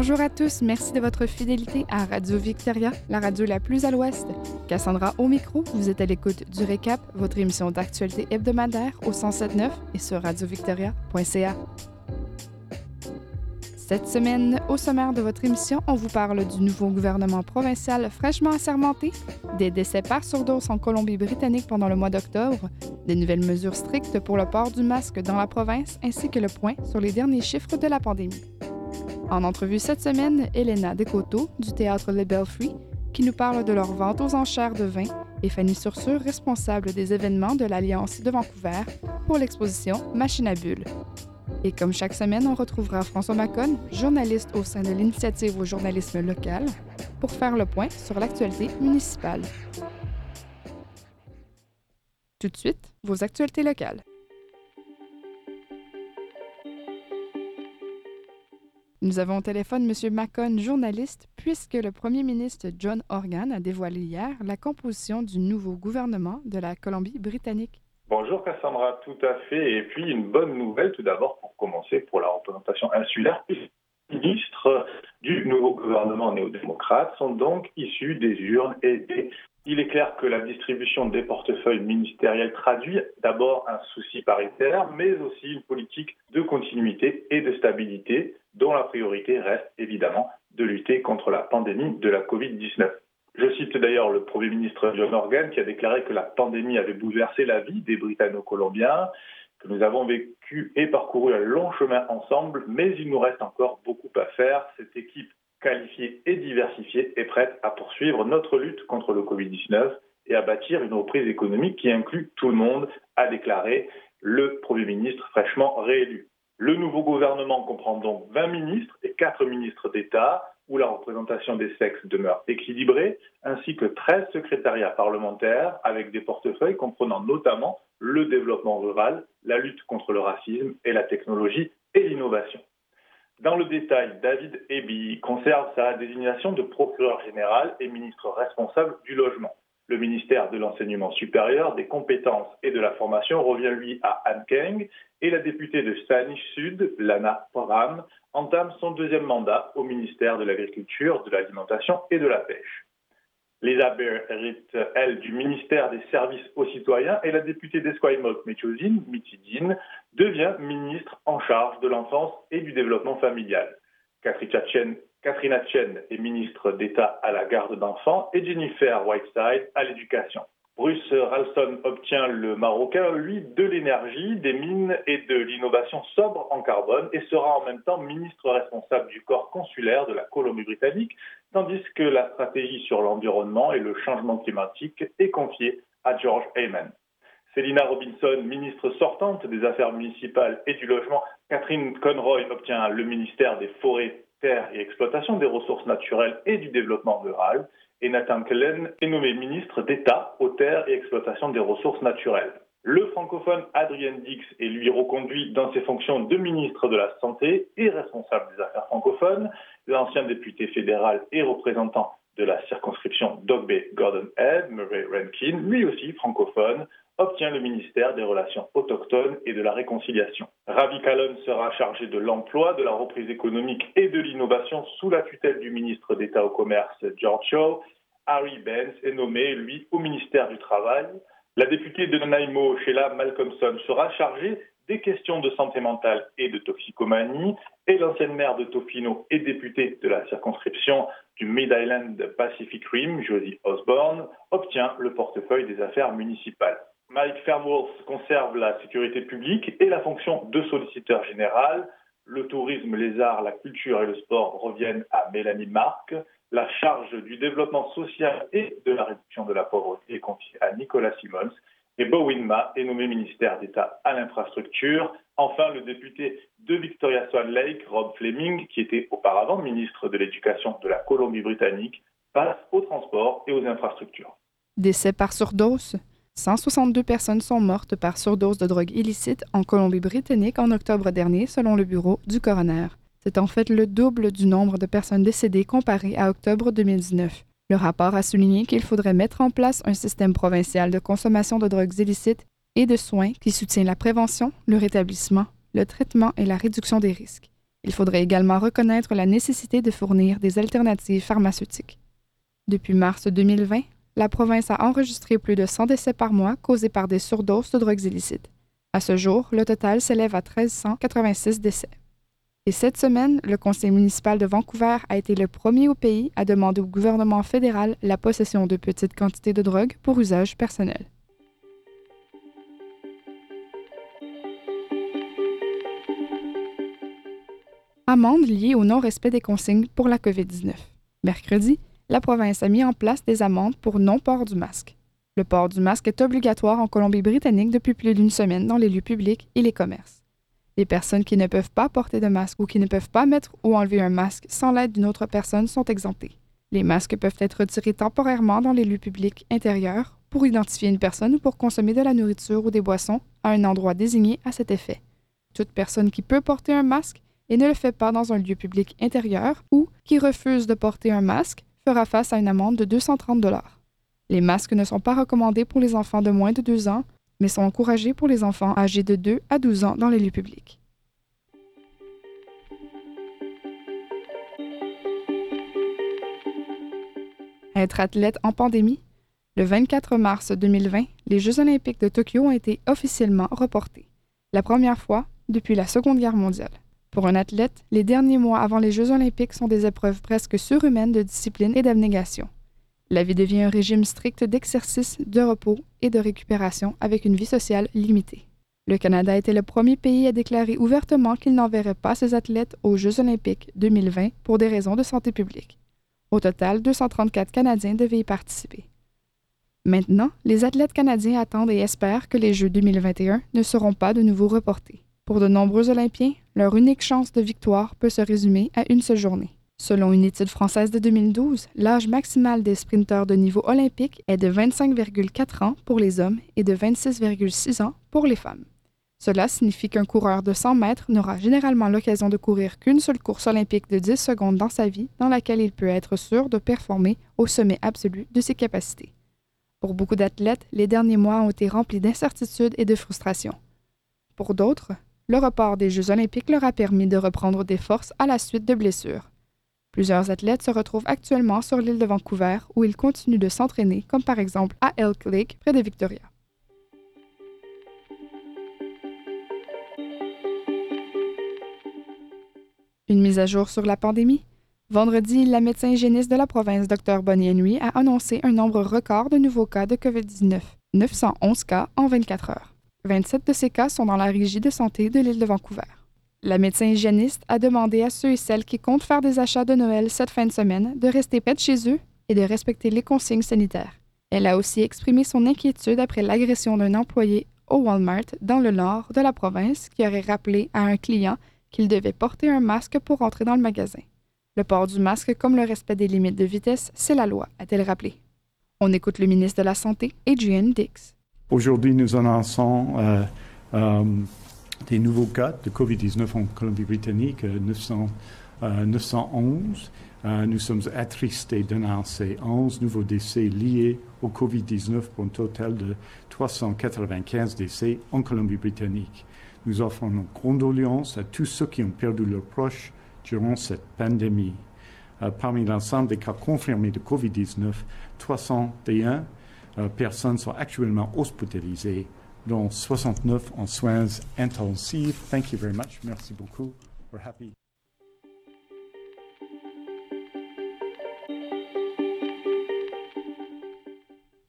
Bonjour à tous, merci de votre fidélité à Radio Victoria, la radio la plus à l'ouest. Cassandra au micro, vous êtes à l'écoute du Récap, votre émission d'actualité hebdomadaire au 107.9 et sur radiovictoria.ca. Cette semaine, au sommaire de votre émission, on vous parle du nouveau gouvernement provincial fraîchement assermenté, des décès par surdose en Colombie-Britannique pendant le mois d'octobre, des nouvelles mesures strictes pour le port du masque dans la province, ainsi que le point sur les derniers chiffres de la pandémie. En entrevue cette semaine, Elena Descoteaux du théâtre Le Belfry, qui nous parle de leur vente aux enchères de vin, et Fanny Sursur, responsable des événements de l'Alliance de Vancouver pour l'exposition Machine à bulles. Et comme chaque semaine, on retrouvera François Macon, journaliste au sein de l'initiative au journalisme local, pour faire le point sur l'actualité municipale. Tout de suite, vos actualités locales. Nous avons au téléphone M. Macon, journaliste, puisque le premier ministre John Organ a dévoilé hier la composition du nouveau gouvernement de la Colombie-Britannique. Bonjour Cassandra, tout à fait. Et puis une bonne nouvelle tout d'abord pour commencer pour la représentation insulaire. Les ministres du nouveau gouvernement néo-démocrate sont donc issus des urnes et des... Il est clair que la distribution des portefeuilles ministériels traduit d'abord un souci paritaire, mais aussi une politique de continuité et de stabilité dont la priorité reste évidemment de lutter contre la pandémie de la Covid-19. Je cite d'ailleurs le Premier ministre John Organ qui a déclaré que la pandémie avait bouleversé la vie des Britanno-Colombiens, que nous avons vécu et parcouru un long chemin ensemble, mais il nous reste encore beaucoup à faire. Cette équipe qualifiée et diversifiée est prête à poursuivre notre lutte contre le Covid-19 et à bâtir une reprise économique qui inclut tout le monde, a déclaré le Premier ministre fraîchement réélu. Le nouveau gouvernement comprend donc 20 ministres et 4 ministres d'État, où la représentation des sexes demeure équilibrée, ainsi que 13 secrétariats parlementaires avec des portefeuilles comprenant notamment le développement rural, la lutte contre le racisme et la technologie et l'innovation. Dans le détail, David Eby conserve sa désignation de procureur général et ministre responsable du logement. Le ministère de l'Enseignement supérieur, des compétences et de la formation revient lui à Anne Keng et la députée de Spanish Sud, Lana Poram, entame son deuxième mandat au ministère de l'Agriculture, de l'Alimentation et de la Pêche. Lisa hérite, elle, du ministère des Services aux citoyens et la députée d'Esquimalt Mechozin, Mitidine, devient ministre en charge de l'enfance et du développement familial. Catherine Katrina Chen est ministre d'État à la garde d'enfants et Jennifer Whiteside à l'éducation. Bruce Ralston obtient le Marocain, lui, de l'énergie, des mines et de l'innovation sobre en carbone et sera en même temps ministre responsable du corps consulaire de la Colombie-Britannique, tandis que la stratégie sur l'environnement et le changement climatique est confiée à George Heyman. Célina Robinson, ministre sortante des Affaires municipales et du Logement, Catherine Conroy obtient le ministère des Forêts terre et exploitation des ressources naturelles et du développement rural, et Nathan Kellen est nommé ministre d'État aux terres et exploitation des ressources naturelles. Le francophone Adrien Dix est lui reconduit dans ses fonctions de ministre de la Santé et responsable des affaires francophones. L'ancien député fédéral et représentant de la circonscription Dogbe Gordon Head, Murray Rankin, lui aussi francophone, obtient le ministère des Relations autochtones et de la Réconciliation. Ravi Kalon sera chargé de l'emploi, de la reprise économique et de l'innovation sous la tutelle du ministre d'État au commerce George Shaw. Harry Benz est nommé, lui, au ministère du Travail. La députée de Nanaimo, Sheila Malcolmson, sera chargée des questions de santé mentale et de toxicomanie, et l'ancienne maire de Tofino et députée de la circonscription du Mid-Island Pacific Rim, Josie Osborne, obtient le portefeuille des affaires municipales. Mike Fairworth conserve la sécurité publique et la fonction de solliciteur général. Le tourisme, les arts, la culture et le sport reviennent à Mélanie Marc. La charge du développement social et de la réduction de la pauvreté est confiée à Nicolas Simons. Et Bowen Ma est nommé ministère d'État à l'infrastructure. Enfin, le député de Victoria Swan Lake, Rob Fleming, qui était auparavant ministre de l'Éducation de la Colombie-Britannique, passe au transport et aux infrastructures. Décès par surdose 162 personnes sont mortes par surdose de drogue illicite en Colombie-Britannique en octobre dernier, selon le bureau du coroner. C'est en fait le double du nombre de personnes décédées comparé à octobre 2019. Le rapport a souligné qu'il faudrait mettre en place un système provincial de consommation de drogues illicites et de soins qui soutient la prévention, le rétablissement, le traitement et la réduction des risques. Il faudrait également reconnaître la nécessité de fournir des alternatives pharmaceutiques. Depuis mars 2020, la province a enregistré plus de 100 décès par mois causés par des surdoses de drogues illicites. À ce jour, le total s'élève à 1386 décès. Et cette semaine, le conseil municipal de Vancouver a été le premier au pays à demander au gouvernement fédéral la possession de petites quantités de drogue pour usage personnel. Amende liée au non-respect des consignes pour la COVID-19. Mercredi, la province a mis en place des amendes pour non-port du masque. Le port du masque est obligatoire en Colombie-Britannique depuis plus d'une semaine dans les lieux publics et les commerces. Les personnes qui ne peuvent pas porter de masque ou qui ne peuvent pas mettre ou enlever un masque sans l'aide d'une autre personne sont exemptées. Les masques peuvent être retirés temporairement dans les lieux publics intérieurs pour identifier une personne ou pour consommer de la nourriture ou des boissons à un endroit désigné à cet effet. Toute personne qui peut porter un masque et ne le fait pas dans un lieu public intérieur ou qui refuse de porter un masque fera face à une amende de 230 dollars. Les masques ne sont pas recommandés pour les enfants de moins de 2 ans, mais sont encouragés pour les enfants âgés de 2 à 12 ans dans les lieux publics. Être athlète en pandémie Le 24 mars 2020, les Jeux olympiques de Tokyo ont été officiellement reportés, la première fois depuis la Seconde Guerre mondiale. Pour un athlète, les derniers mois avant les Jeux olympiques sont des épreuves presque surhumaines de discipline et d'abnégation. La vie devient un régime strict d'exercice, de repos et de récupération avec une vie sociale limitée. Le Canada était le premier pays à déclarer ouvertement qu'il n'enverrait pas ses athlètes aux Jeux olympiques 2020 pour des raisons de santé publique. Au total, 234 Canadiens devaient y participer. Maintenant, les athlètes canadiens attendent et espèrent que les Jeux 2021 ne seront pas de nouveau reportés. Pour de nombreux Olympiens, leur unique chance de victoire peut se résumer à une seule journée. Selon une étude française de 2012, l'âge maximal des sprinteurs de niveau olympique est de 25,4 ans pour les hommes et de 26,6 ans pour les femmes. Cela signifie qu'un coureur de 100 mètres n'aura généralement l'occasion de courir qu'une seule course olympique de 10 secondes dans sa vie dans laquelle il peut être sûr de performer au sommet absolu de ses capacités. Pour beaucoup d'athlètes, les derniers mois ont été remplis d'incertitudes et de frustrations. Pour d'autres, le report des Jeux olympiques leur a permis de reprendre des forces à la suite de blessures. Plusieurs athlètes se retrouvent actuellement sur l'île de Vancouver où ils continuent de s'entraîner, comme par exemple à Elk Lake, près de Victoria. Une mise à jour sur la pandémie. Vendredi, la médecin hygiéniste de la province, Dr Bonnie Henry, a annoncé un nombre record de nouveaux cas de COVID-19, 911 cas en 24 heures. 27 de ces cas sont dans la régie de santé de l'île de Vancouver. La médecin hygiéniste a demandé à ceux et celles qui comptent faire des achats de Noël cette fin de semaine de rester près de chez eux et de respecter les consignes sanitaires. Elle a aussi exprimé son inquiétude après l'agression d'un employé au Walmart dans le nord de la province qui aurait rappelé à un client qu'il devait porter un masque pour entrer dans le magasin. Le port du masque comme le respect des limites de vitesse, c'est la loi, a-t-elle rappelé. On écoute le ministre de la Santé, Adrian Dix. Aujourd'hui, nous annonçons euh, euh, des nouveaux cas de COVID-19 en Colombie-Britannique, 900, euh, 911. nous sommes attristés d'annoncer 11 nouveaux décès liés au COVID-19 pour un total de 395 décès en Colombie-Britannique. Nous offrons nos condoléances à tous ceux qui ont perdu leurs proches durant cette pandémie. parmi l'ensemble des cas confirmés de COVID-19, 301 euh, personnes sont actuellement hospitalisées, dont 69 en soins intensifs. Thank you very much. Merci beaucoup. We're happy.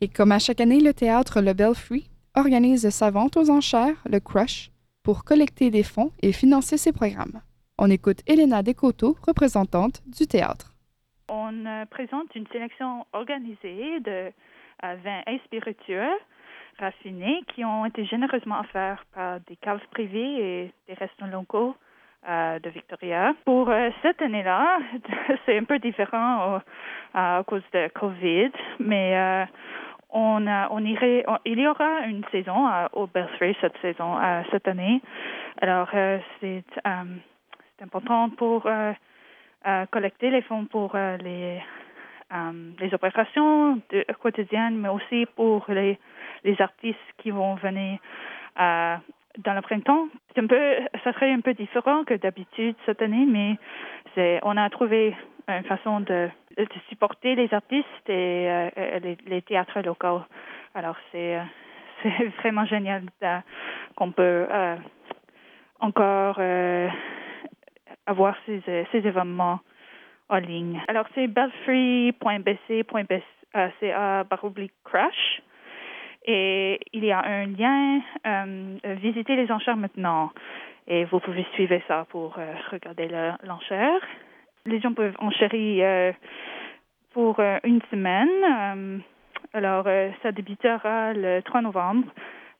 Et comme à chaque année, le théâtre Le Belfry organise sa vente aux enchères, le Crush, pour collecter des fonds et financer ses programmes. On écoute Elena Descoteaux, représentante du théâtre. On euh, présente une sélection organisée de vins et spiritueux raffinés qui ont été généreusement offerts par des caves privées et des restaurants locaux euh, de Victoria. Pour euh, cette année-là, c'est un peu différent à cause de COVID, mais euh, on, on irait, il y aura une saison au Belfry cette saison, cette année. Alors, c'est important pour collecter les fonds pour les euh, les opérations quotidiennes, mais aussi pour les, les artistes qui vont venir euh, dans le printemps. C'est un peu, ça serait un peu différent que d'habitude cette année, mais c'est, on a trouvé une façon de, de supporter les artistes et euh, les, les, théâtres locaux. Alors c'est, euh, c'est vraiment génial qu'on peut euh, encore euh, avoir ces, ces événements en ligne. Alors c'est belfree.bc.ca crash. Et il y a un lien, euh, visiter les enchères maintenant. Et vous pouvez suivre ça pour euh, regarder l'enchère. Les gens peuvent enchérir euh, pour euh, une semaine. Alors, ça débutera le 3 novembre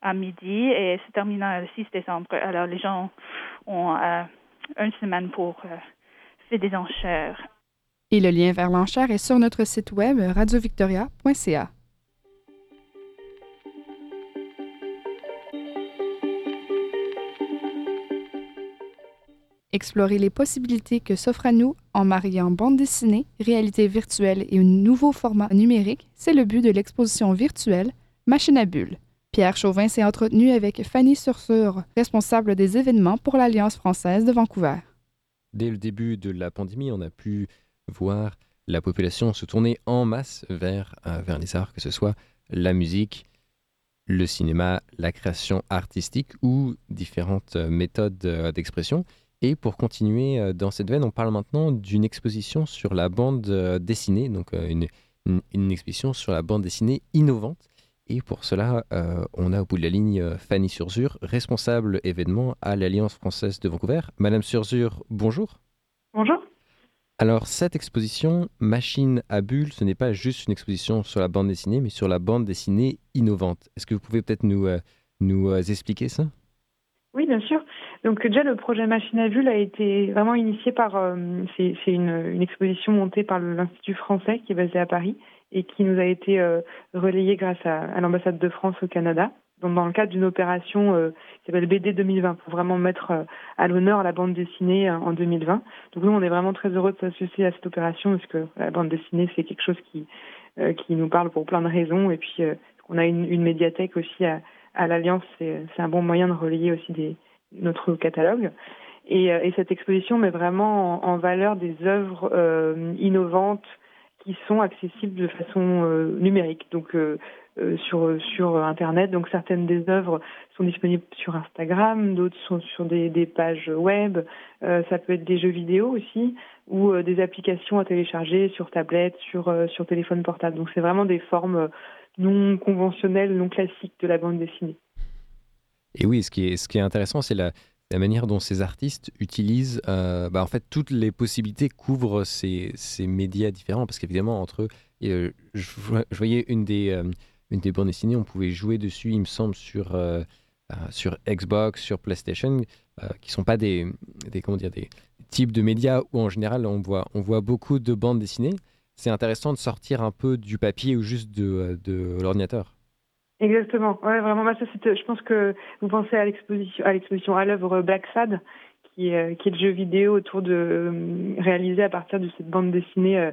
à midi et se terminera le 6 décembre. Alors, les gens ont une semaine pour faire des enchères. Et le lien vers l'enchère est sur notre site web radiovictoria.ca. Explorer les possibilités que s'offrent à nous en mariant bande dessinée, réalité virtuelle et un nouveau format numérique, c'est le but de l'exposition virtuelle Machine à bulles. Pierre Chauvin s'est entretenu avec Fanny Sursur, responsable des événements pour l'Alliance française de Vancouver. Dès le début de la pandémie, on a pu voir la population se tourner en masse vers, euh, vers les arts, que ce soit la musique, le cinéma, la création artistique ou différentes euh, méthodes euh, d'expression. Et pour continuer dans cette veine, on parle maintenant d'une exposition sur la bande dessinée, donc une, une, exposition sur la bande dessinée innovante. Et pour cela, on a au bout de la ligne Fanny Surzur, responsable événement à l'Alliance française de Vancouver. Madame Surzur, bonjour. Bonjour. Alors, cette exposition, Machine à bulles, ce n'est pas juste une exposition sur la bande dessinée, mais sur la bande dessinée innovante. Est-ce que vous pouvez peut-être nous, euh, nous euh, expliquer ça? Oui, bien sûr. Donc déjà, le projet Machine à bulles a été vraiment initié par... Euh, c'est une, exposition montée par l'Institut français qui est basé à Paris et qui nous a été relayée grâce à l'ambassade de France au Canada dans, dans le cadre d'une opération euh, qui s'appelle BD 2020 pour vraiment mettre euh, à l'honneur la bande dessinée en 2020. Donc nous, on est vraiment très heureux de s'associer à cette opération parce que la bande dessinée, c'est quelque chose qui, euh, qui nous parle pour plein de raisons. Et puis, on a une, une médiathèque aussi à, à l'Alliance, c'est un bon moyen de relayer aussi des, notre catalogue. Et, et, cette exposition met vraiment en, en valeur des œuvres euh, innovantes qui sont accessibles de façon euh, numérique, donc euh, sur, sur Internet. Donc certaines des œuvres sont disponibles sur Instagram, d'autres sont sur des, pages web. ça peut être des jeux vidéo aussi ou des applications à télécharger sur tablette, sur, sur téléphone portable. Donc c'est vraiment des formes non conventionnelles, non classiques de la bande dessinée. Et oui, ce qui est, ce qui est intéressant, c'est la, la, manière dont ces artistes utilisent, euh, bah, en fait, toutes les possibilités couvrent ces, ces médias différents, parce qu'évidemment, entre eux, euh, je, voyais une des, euh, une des bandes dessinées, on pouvait jouer dessus, il me semble, sur, euh, sur Xbox, sur PlayStation, qui sont pas des, des, comment dire, des types de médias où, en général, on voit, on voit beaucoup de bandes dessinées. C'est intéressant de sortir un peu du papier ou juste de, l'ordinateur. Exactement. Bah, je pense que vous pensez à l'exposition à l'œuvre Black Sad, qui est, qui est le jeu vidéo autour de euh, réalisé à partir de cette bande dessinée. Euh,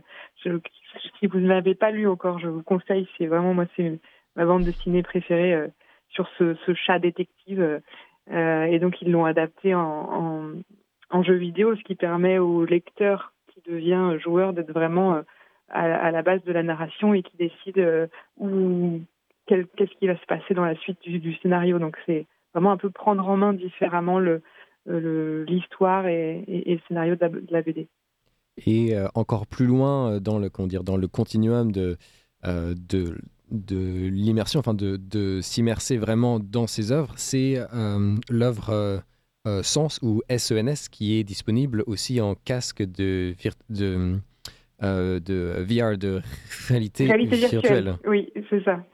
si vous ne l'avez pas lu encore, je vous conseille. C'est vraiment moi, c'est ma bande dessinée préférée euh, sur ce, ce, chat détective. Euh, et donc ils l'ont adapté en, en, en, jeu vidéo, ce qui permet au lecteur qui devient joueur d'être vraiment à, à, la base de la narration et qui décide où qu'est-ce qui va se passer dans la suite du, du scénario. Donc c'est vraiment un peu prendre en main différemment le l'histoire et, et, et, le scénario de la, de la BD. Et euh, encore plus loin dans le comment dire dans le continuum de euh, de, de l'immersion, enfin de, de s'immerser vraiment dans ses œuvres, c'est euh, l'œuvre euh, Sens ou SENS qui est disponible aussi en casque de, de, de VR, de réalité, réalité virtuelle. virtuelle. Oui, c'est ça.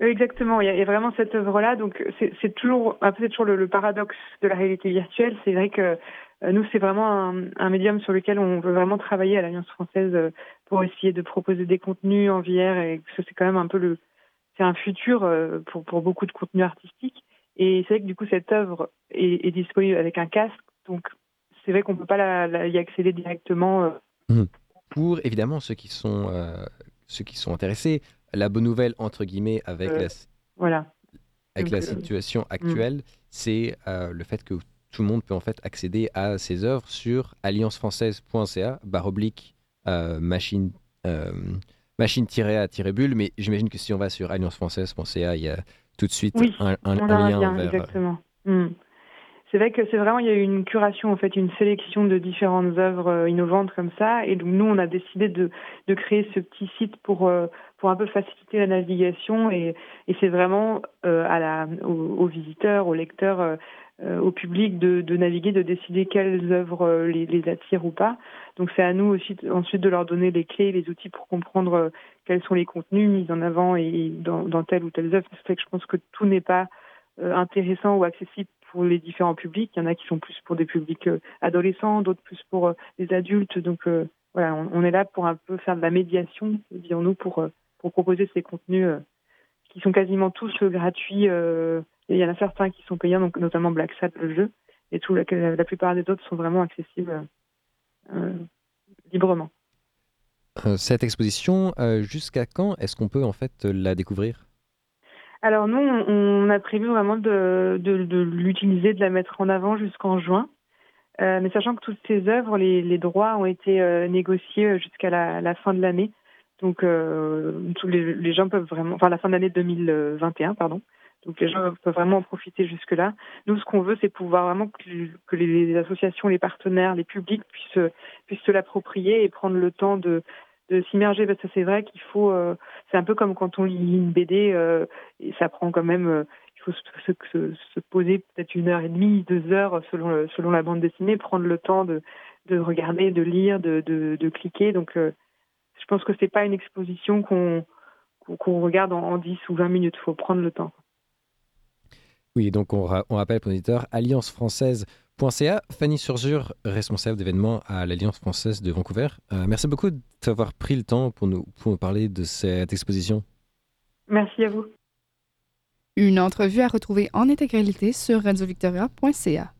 Exactement, il y, a, vraiment cette œuvre-là. Donc c'est toujours, c'est toujours le, paradoxe de la réalité virtuelle. C'est vrai que euh, nous, c'est vraiment un, médium sur lequel on veut vraiment travailler à l'Alliance française euh, pour essayer de proposer des contenus en VR et que c'est quand même un peu le, c'est un futur euh, pour, beaucoup de contenus artistiques. Et c'est vrai que du coup cette œuvre est, disponible avec un casque, donc c'est vrai qu'on peut pas y accéder directement. Mmh. Pour évidemment ceux qui sont ceux qui sont intéressés, la bonne nouvelle entre guillemets avec euh, la voilà avec la situation mm. actuelle, c'est le fait que tout le monde peut en fait accéder à ces œuvres sur alliancefrançaise.ca barre oblique machine machine-a-bulle, mais j'imagine que si on va sur alliancefrançaise.ca, il y a tout de suite un, lien, vers... Exactement. Hmm. C'est vrai que c'est vraiment, il y a eu une curation, en fait, une sélection de différentes œuvres euh, innovantes comme ça. Et donc, nous, on a décidé de, de créer ce petit site pour, euh, pour un peu faciliter la navigation. Et, c'est vraiment euh, à la, aux, visiteurs, aux lecteurs, au public de, naviguer, de décider quelles œuvres les, les attirent ou pas. Donc, c'est à nous aussi ensuite de leur donner les clés, les outils pour comprendre quels sont les contenus mis en avant et dans, dans telle ou telle œuvre. C'est vrai que je pense que tout n'est pas intéressant ou accessible pour les différents publics. Il y en a qui sont plus pour des publics euh, adolescents, d'autres plus pour euh, les adultes. Donc euh, voilà, on, est là pour un peu faire de la médiation, disons-nous, pour, pour proposer ces contenus qui sont quasiment tous gratuits. il y en a certains qui sont payants, donc notamment Black Sat, le jeu, et tout, la, la plupart des autres sont vraiment accessibles librement. Cette exposition, jusqu'à quand est-ce qu'on peut en fait la découvrir? Alors nous, on a prévu vraiment de, de, l'utiliser, de la mettre en avant jusqu'en juin. Euh, mais sachant que toutes ces œuvres, les, droits ont été euh, négociés jusqu'à la, fin de l'année. Donc euh, les, gens peuvent vraiment, enfin la fin de l'année 2021, pardon. Donc les gens peuvent vraiment en profiter jusque-là. Nous, ce qu'on veut, c'est pouvoir vraiment que, les, associations, les partenaires, les publics puissent, puissent se l'approprier et prendre le temps de, s'immerger parce que c'est vrai qu'il faut euh, c'est un peu comme quand on lit une BD euh, et ça prend quand même il faut se, se, se poser peut-être une heure et demie deux heures selon selon la bande dessinée prendre le temps de de regarder de lire de de, de cliquer donc je pense que c'est pas une exposition qu'on regarde en, en 10 ou 20 minutes faut prendre le temps oui donc on, on rappelle pour l'éditeur Alliance française .ca. Fanny Surjure, responsable d'événements à l'Alliance française de Vancouver. Euh, merci beaucoup d'avoir pris le temps pour nous, pour parler de cette exposition. Merci à vous. Une entrevue à retrouver en intégralité sur radiovictoria.ca.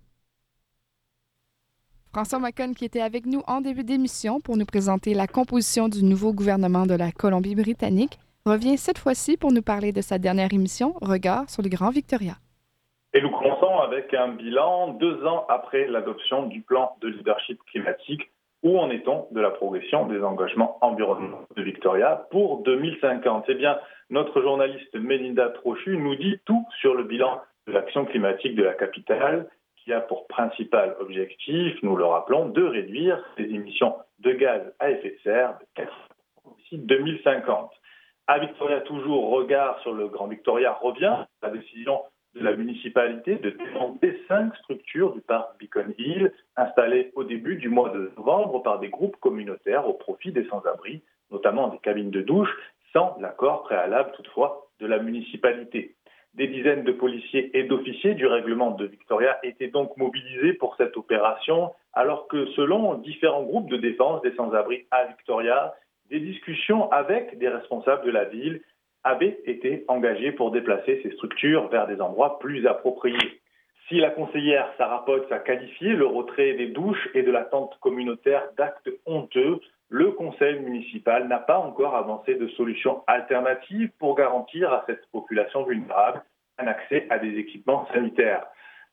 François Macon, qui était avec nous en début d'émission pour nous présenter la composition du nouveau gouvernement de la Colombie-Britannique, revient cette fois-ci pour nous parler de sa dernière émission, Regard sur le Grand Victoria. Et nous commençons avec un bilan deux ans après l'adoption du plan de leadership climatique. Où en est-on de la progression des engagements environnementaux de Victoria pour 2050 Eh bien, notre journaliste Melinda Trochu nous dit tout sur le bilan de l'action climatique de la capitale qui a pour principal objectif, nous le rappelons, de réduire ses émissions de gaz à effet de serre de 4 d'ici 2050. À Victoria, toujours, regard sur le Grand Victoria revient. La décision de la municipalité de démonter cinq structures du parc Beacon Hill installées au début du mois de novembre par des groupes communautaires au profit des sans-abri, notamment des cabines de douche, sans l'accord préalable toutefois de la municipalité. Des dizaines de policiers et d'officiers du règlement de Victoria étaient donc mobilisés pour cette opération, alors que selon différents groupes de défense des sans-abri à Victoria, des discussions avec des responsables de la ville avait été engagé pour déplacer ces structures vers des endroits plus appropriés. Si la conseillère Sarah Potts a qualifié le retrait des douches et de la tente communautaire d'actes honteux, le conseil municipal n'a pas encore avancé de solution alternative pour garantir à cette population vulnérable un accès à des équipements sanitaires.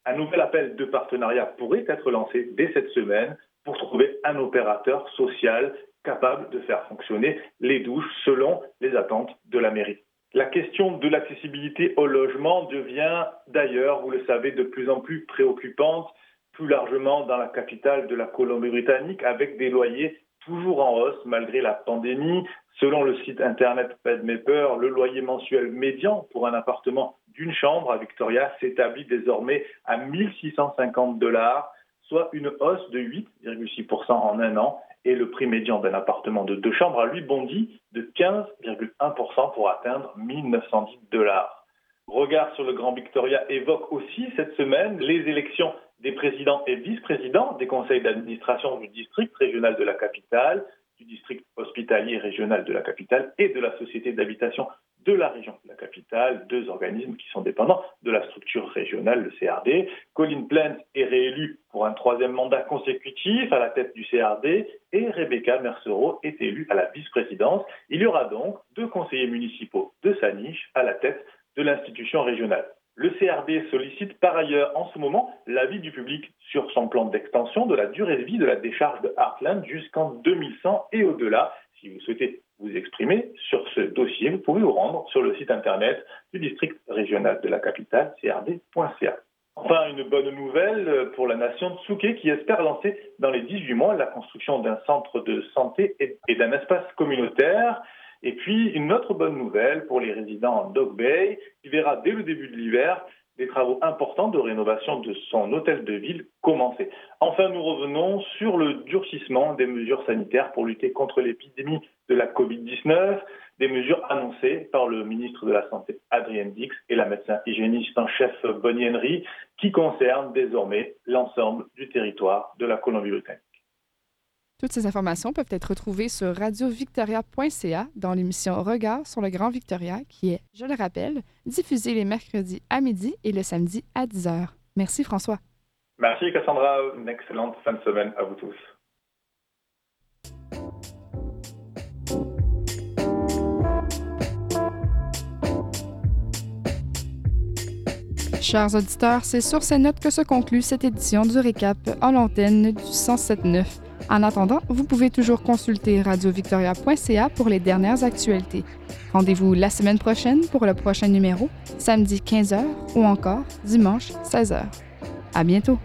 Un nouvel appel de partenariat pourrait être lancé dès cette semaine pour trouver un opérateur social capable de faire fonctionner les douches selon les attentes de la mairie. La question de l'accessibilité au logement devient d'ailleurs, vous le savez, de plus en plus préoccupante, plus largement dans la capitale de la Colombie-Britannique, avec des loyers toujours en hausse malgré la pandémie. Selon le site internet le loyer mensuel médian pour un appartement d'une chambre à Victoria s'établit désormais à 1650 dollars, soit une hausse de 8,6% en un an et le prix médian d'un appartement de deux chambres a lui bondi de 15,1% pour atteindre 1910 dollars. Regard sur le Grand Victoria évoque aussi cette semaine les élections des présidents et vice-présidents des conseils d'administration du district régional de la capitale, du district hospitalier régional de la capitale et de la société d'habitation de la région de la capitale, deux organismes qui sont dépendants de la structure régionale, le CRD. Colin Plant est réélu pour un troisième mandat consécutif à la tête du CRD et Rebecca Mercereau est élue à la vice-présidence. Il y aura donc deux conseillers municipaux de sa niche à la tête de l'institution régionale. Le CRD sollicite par ailleurs en ce moment l'avis du public sur son plan d'extension de la durée de vie de la décharge de Heartland jusqu'en 2100 et au-delà. Si vous souhaitez vous exprimer sur ce dossier, vous pouvez vous rendre sur le site internet du district régional de la capitale, crd.ca. Enfin, une bonne nouvelle pour la nation de qui espère lancer dans les 18 mois la construction d'un centre de santé et d'un espace communautaire. Et puis, une autre bonne nouvelle pour les résidents en Dog Bay, qui verra dès le début de l'hiver des travaux importants de rénovation de son hôtel de ville commencer. Enfin, nous revenons sur le durcissement des mesures sanitaires pour lutter contre l'épidémie de la Covid-19, des mesures annoncées par le ministre de la Santé, Adrien Dix, et la médecin hygiéniste en chef Bonnie Henry, qui concernent désormais l'ensemble du territoire de la Colombie-Britannique. Toutes ces informations peuvent être retrouvées sur radiovictoria.ca dans l'émission Regard sur le Grand Victoria, qui est, je le rappelle, diffusée les mercredis à midi et le samedi à 10h. Merci François. Merci Cassandra. Une excellente fin de semaine à vous tous. Chers auditeurs, c'est sur ces notes que se conclut cette édition du récap en l'antenne du 107.9. En attendant, vous pouvez toujours consulter radiovictoria.ca pour les dernières actualités. Rendez-vous la semaine prochaine pour le prochain numéro, samedi 15h ou encore dimanche 16h. À bientôt!